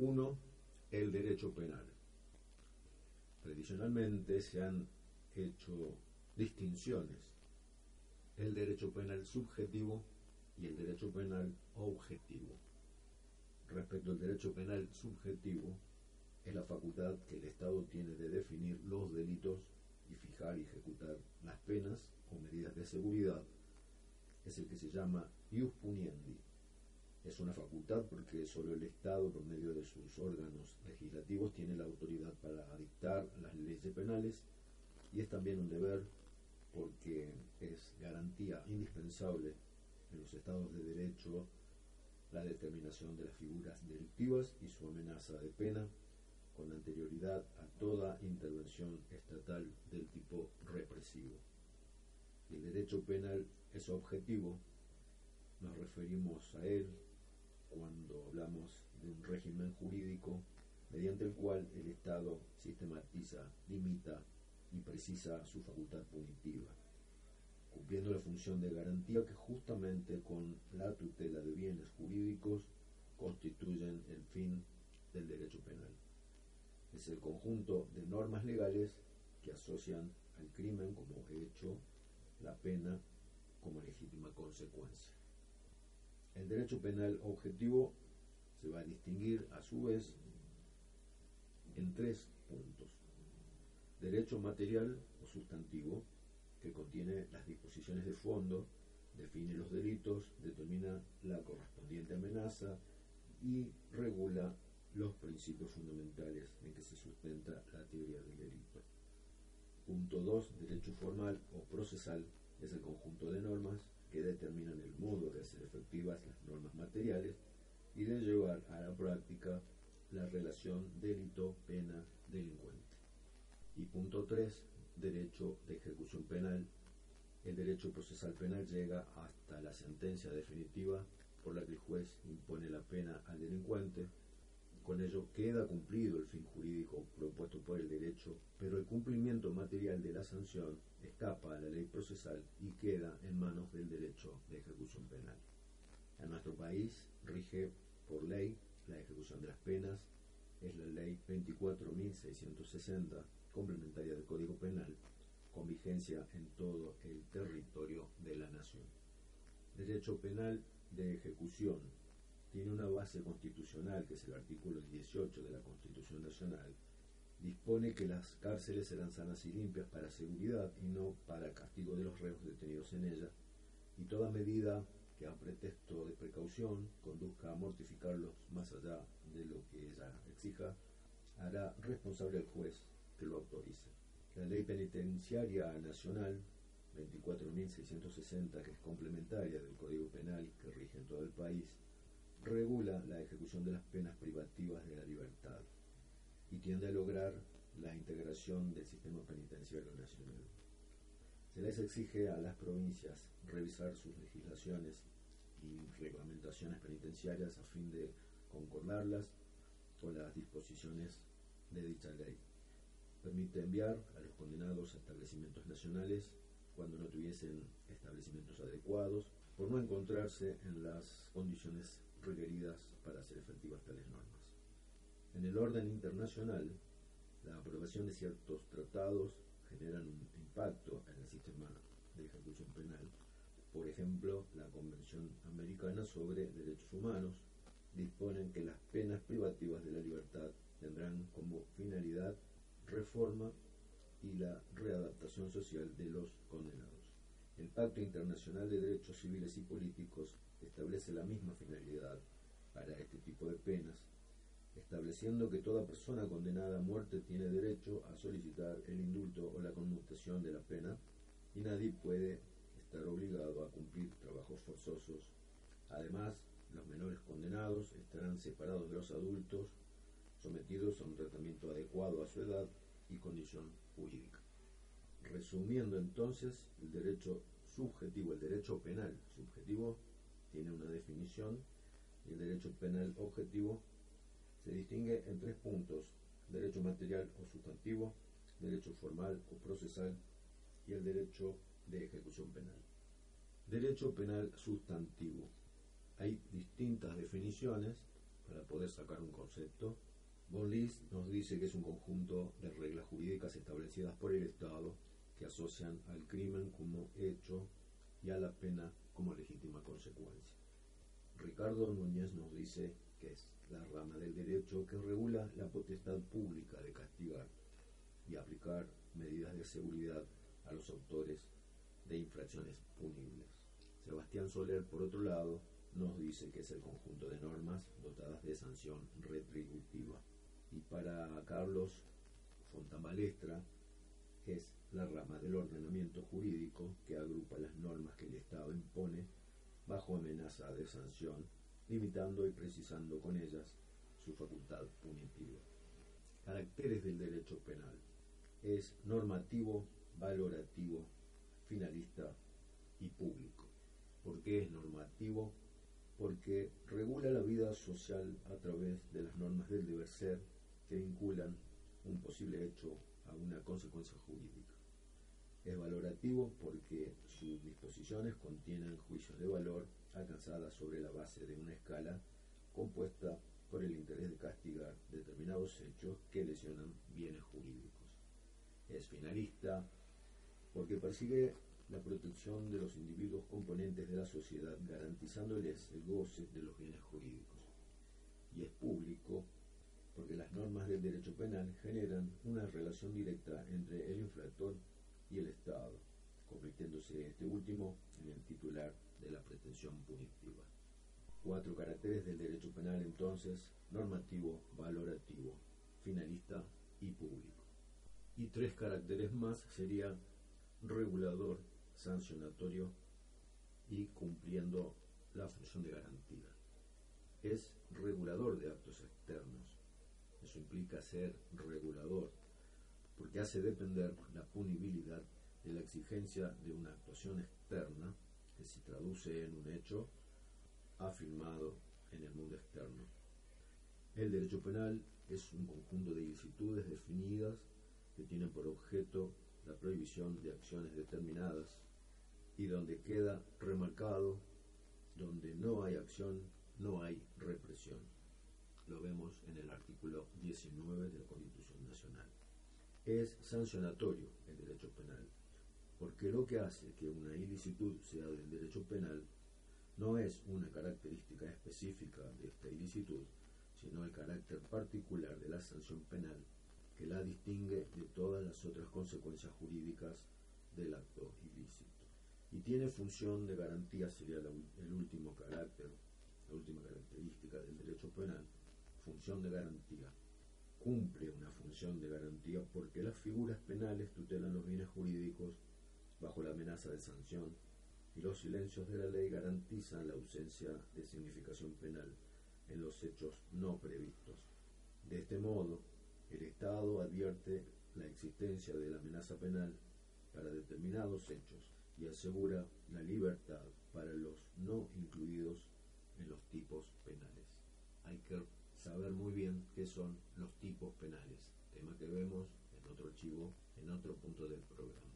Unidad 1. El derecho penal. Tradicionalmente se han hecho distinciones. El derecho penal subjetivo y el derecho penal objetivo. Respecto al derecho penal subjetivo, es la facultad que el Estado tiene de definir los delitos y fijar y ejecutar las penas o medidas de seguridad. Es el que se llama ius puniendi. Es una facultad porque solo el Estado, por medio de sus órganos legislativos, tiene la autoridad para dictar las leyes penales y es también un deber porque es garantía indispensable en los estados de derecho la determinación de las figuras delictivas y su amenaza de pena con anterioridad a toda intervención estatal del tipo represivo. El derecho penal es objetivo, nos referimos a él cuando hablamos de un régimen jurídico mediante el cual el Estado sistematiza, limita y precisa su facultad punitiva, cumpliendo la función de garantía que justamente con la tutela de bienes jurídicos constituyen el fin del derecho penal. Es el conjunto de normas legales que asocian al crimen como hecho, la pena como legítima consecuencia. El derecho penal objetivo se va a distinguir a su vez en tres puntos derecho material o sustantivo, que contiene las disposiciones de fondo, define los delitos, determina la correspondiente amenaza y regula los principios fundamentales en que se sustenta la teoría del delito. Punto 2. Derecho formal o procesal es el conjunto de normas que determinan el modo de hacer efectivas las normas materiales y de llevar a la práctica la relación delito-pena-delincuente. Y punto 3, derecho de ejecución penal. El derecho procesal penal llega hasta la sentencia definitiva por la que el juez impone la pena al delincuente. Con ello queda cumplido el fin jurídico propuesto por el derecho, pero el cumplimiento material de la sanción escapa a la ley procesal y queda en manos del derecho de ejecución penal. En nuestro país rige por ley la ejecución de las penas, es la ley 24.660 complementaria del Código Penal con vigencia en todo el territorio de la nación. Derecho penal de ejecución tiene una base constitucional, que es el artículo 18 de la Constitución Nacional, dispone que las cárceles serán sanas y limpias para seguridad y no para castigo de los reos detenidos en ellas, y toda medida que a pretexto de precaución conduzca a mortificarlos más allá de lo que ella exija, hará responsable al juez que lo autorice. La ley penitenciaria nacional 24.660, que es complementaria del Código Penal que rige en todo el regula la ejecución de las penas privativas de la libertad y tiende a lograr la integración del sistema penitenciario nacional. Se les exige a las provincias revisar sus legislaciones y reglamentaciones penitenciarias a fin de concordarlas con las disposiciones de dicha ley permite enviar a los condenados a establecimientos nacionales cuando no tuviesen establecimientos adecuados por no encontrarse en las condiciones requeridas para hacer efectivas tales normas. En el orden internacional, la aprobación de ciertos tratados generan un impacto en el sistema de ejecución penal. Por ejemplo, la Convención Americana sobre Derechos Humanos dispone que las penas privativas de la libertad tendrán como finalidad reforma y la readaptación social de los condenados. El Pacto Internacional de Derechos Civiles y Políticos establece la misma finalidad para este tipo de penas, estableciendo que toda persona condenada a muerte tiene derecho a solicitar el indulto o la conmutación de la pena y nadie puede estar obligado a cumplir trabajos forzosos. Además, los menores condenados estarán separados de los adultos, sometidos a un tratamiento adecuado a su edad y condición jurídica. Resumiendo entonces, el derecho subjetivo, el derecho penal subjetivo tiene una definición y el derecho penal objetivo se distingue en tres puntos, derecho material o sustantivo, derecho formal o procesal y el derecho de ejecución penal. Derecho penal sustantivo. Hay distintas definiciones para poder sacar un concepto. Von nos dice que es un conjunto de reglas jurídicas establecidas por el Estado que asocian al crimen como hecho y a la pena como legítima consecuencia. Ricardo Núñez nos dice que es la rama del derecho que regula la potestad pública de castigar y aplicar medidas de seguridad a los autores de infracciones punibles. Sebastián Soler, por otro lado, nos dice que es el conjunto de normas dotadas de sanción retributiva. Y para Carlos Fontamalestra es la rama del ordenamiento jurídico que agrupa las normas que el Estado impone bajo amenaza de sanción, limitando y precisando con ellas su facultad punitiva. Caracteres del derecho penal. Es normativo, valorativo, finalista y público. ¿Por qué es normativo? Porque regula la vida social a través de las normas del deber ser que vinculan un posible hecho a una consecuencia jurídica. Es valorativo porque sus disposiciones contienen juicios de valor alcanzadas sobre la base de una escala compuesta por el interés de castigar determinados hechos que lesionan bienes jurídicos. Es finalista porque persigue la protección de los individuos componentes de la sociedad garantizándoles el goce de los bienes jurídicos. Y es público porque las normas del derecho penal generan una relación directa entre el infractor y el Estado, convirtiéndose este último en el titular de la pretensión punitiva. Cuatro caracteres del derecho penal entonces, normativo, valorativo, finalista y público. Y tres caracteres más serían regulador, sancionatorio y cumpliendo la función de garantía. Es regulador de actos externos. Eso implica ser regulador, porque hace depender la punibilidad de la exigencia de una actuación externa que se traduce en un hecho afirmado en el mundo externo. El derecho penal es un conjunto de ilicitudes definidas que tienen por objeto la prohibición de acciones determinadas y donde queda remarcado, donde no hay acción, no hay represión. Lo vemos en el artículo 19 de la Constitución Nacional. Es sancionatorio el derecho penal, porque lo que hace que una ilicitud sea del derecho penal no es una característica específica de esta ilicitud, sino el carácter particular de la sanción penal que la distingue de todas las otras consecuencias jurídicas del acto ilícito. Y tiene función de garantía, sería el último carácter, la última característica del derecho penal, función de garantía. Cumple una función de garantía porque las figuras penales tutelan los bienes jurídicos bajo la amenaza de sanción y los silencios de la ley garantizan la ausencia de significación penal en los hechos no previstos. De este modo, el Estado advierte la existencia de la amenaza penal para determinados hechos y asegura la libertad para los no incluidos en los tipos penales. Saber muy bien qué son los tipos penales, tema que vemos en otro archivo, en otro punto del programa.